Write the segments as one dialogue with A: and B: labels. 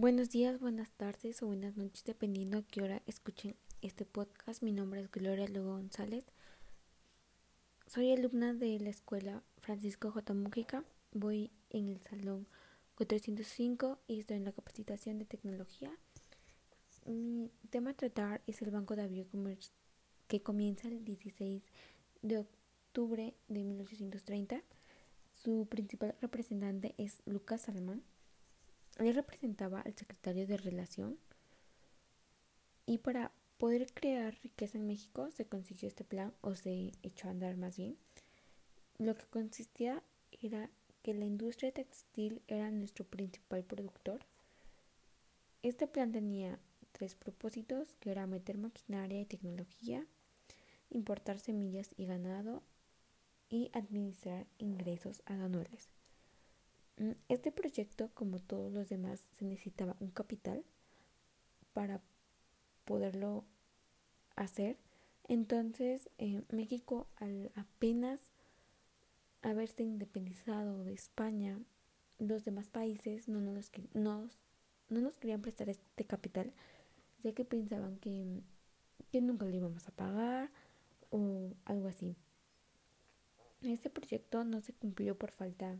A: Buenos días, buenas tardes o buenas noches, dependiendo a qué hora escuchen este podcast. Mi nombre es Gloria Lugo González. Soy alumna de la escuela Francisco J. Mújica. Voy en el salón 405 y estoy en la capacitación de tecnología. Mi tema a tratar es el Banco de Biocomercio que comienza el 16 de octubre de 1830. Su principal representante es Lucas Salman. Él representaba al secretario de Relación y para poder crear riqueza en México se consiguió este plan o se echó a andar más bien. Lo que consistía era que la industria textil era nuestro principal productor. Este plan tenía tres propósitos, que era meter maquinaria y tecnología, importar semillas y ganado y administrar ingresos anuales. Mm, este proyecto, como todos los demás, se necesitaba un capital para poderlo hacer. Entonces, eh, México, al apenas haberse independizado de España, los demás países no nos, no nos querían prestar este capital, ya que pensaban que, que nunca lo íbamos a pagar o algo así. Este proyecto no se cumplió por falta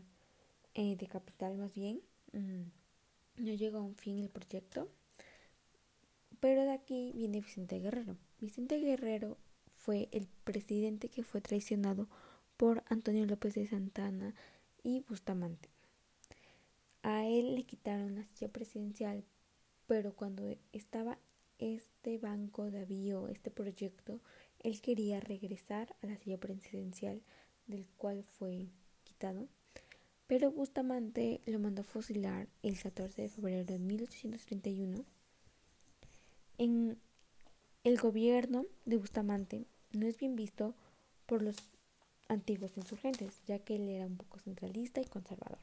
A: eh, de capital más bien. Mm, no llegó a un fin el proyecto. Pero de aquí viene Vicente Guerrero. Vicente Guerrero fue el presidente que fue traicionado por Antonio López de Santana y Bustamante. A él le quitaron la silla presidencial, pero cuando estaba este banco de avío, este proyecto, él quería regresar a la silla presidencial del cual fue quitado pero Bustamante lo mandó fusilar el 14 de febrero de 1831. En el gobierno de Bustamante no es bien visto por los antiguos insurgentes, ya que él era un poco centralista y conservador.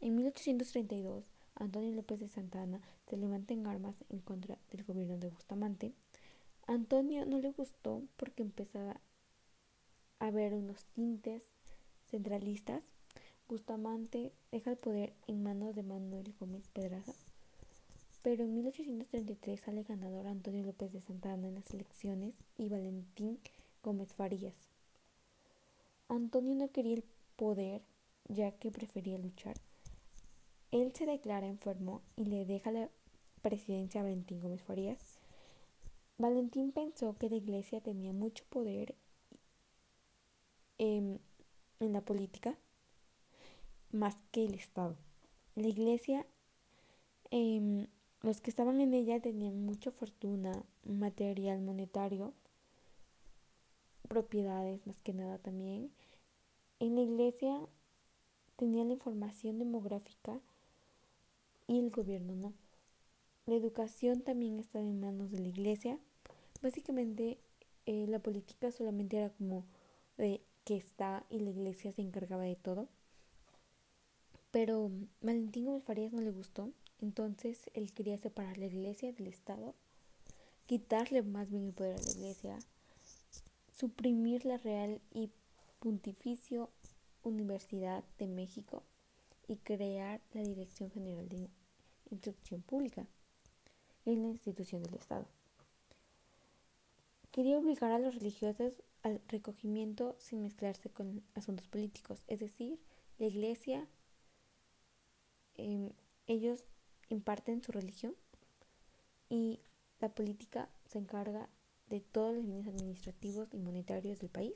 A: En 1832, Antonio López de Santana se levanta en armas en contra del gobierno de Bustamante. Antonio no le gustó porque empezaba a haber unos tintes centralistas Bustamante deja el poder en manos de Manuel Gómez Pedraza, pero en 1833 sale ganador Antonio López de Santana en las elecciones y Valentín Gómez Farías. Antonio no quería el poder ya que prefería luchar. Él se declara enfermo y le deja la presidencia a Valentín Gómez Farías. Valentín pensó que la iglesia tenía mucho poder en la política más que el Estado. La iglesia, em, los que estaban en ella tenían mucha fortuna, material monetario, propiedades más que nada también. En la iglesia tenía la información demográfica y el gobierno no. La educación también estaba en manos de la iglesia. Básicamente eh, la política solamente era como de que está y la iglesia se encargaba de todo. Pero Valentín Gómez Farías no le gustó, entonces él quería separar la iglesia del Estado, quitarle más bien el poder a la iglesia, suprimir la Real y Pontificio Universidad de México y crear la Dirección General de Instrucción Pública en la institución del Estado. Quería obligar a los religiosos al recogimiento sin mezclarse con asuntos políticos, es decir, la iglesia Em, ellos imparten su religión y la política se encarga de todos los bienes administrativos y monetarios del país.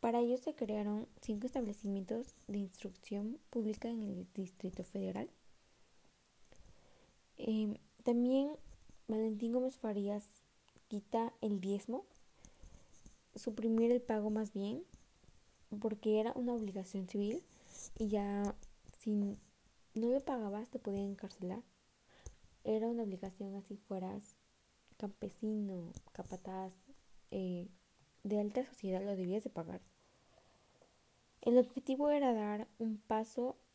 A: Para ello se crearon cinco establecimientos de instrucción pública en el Distrito Federal. Em, también Valentín Gómez Farías quita el diezmo, suprimir el pago más bien, porque era una obligación civil y ya sin no le pagabas, te podían encarcelar. Era una obligación así fueras campesino, capataz, eh, de alta sociedad, lo debías de pagar. El objetivo era dar un paso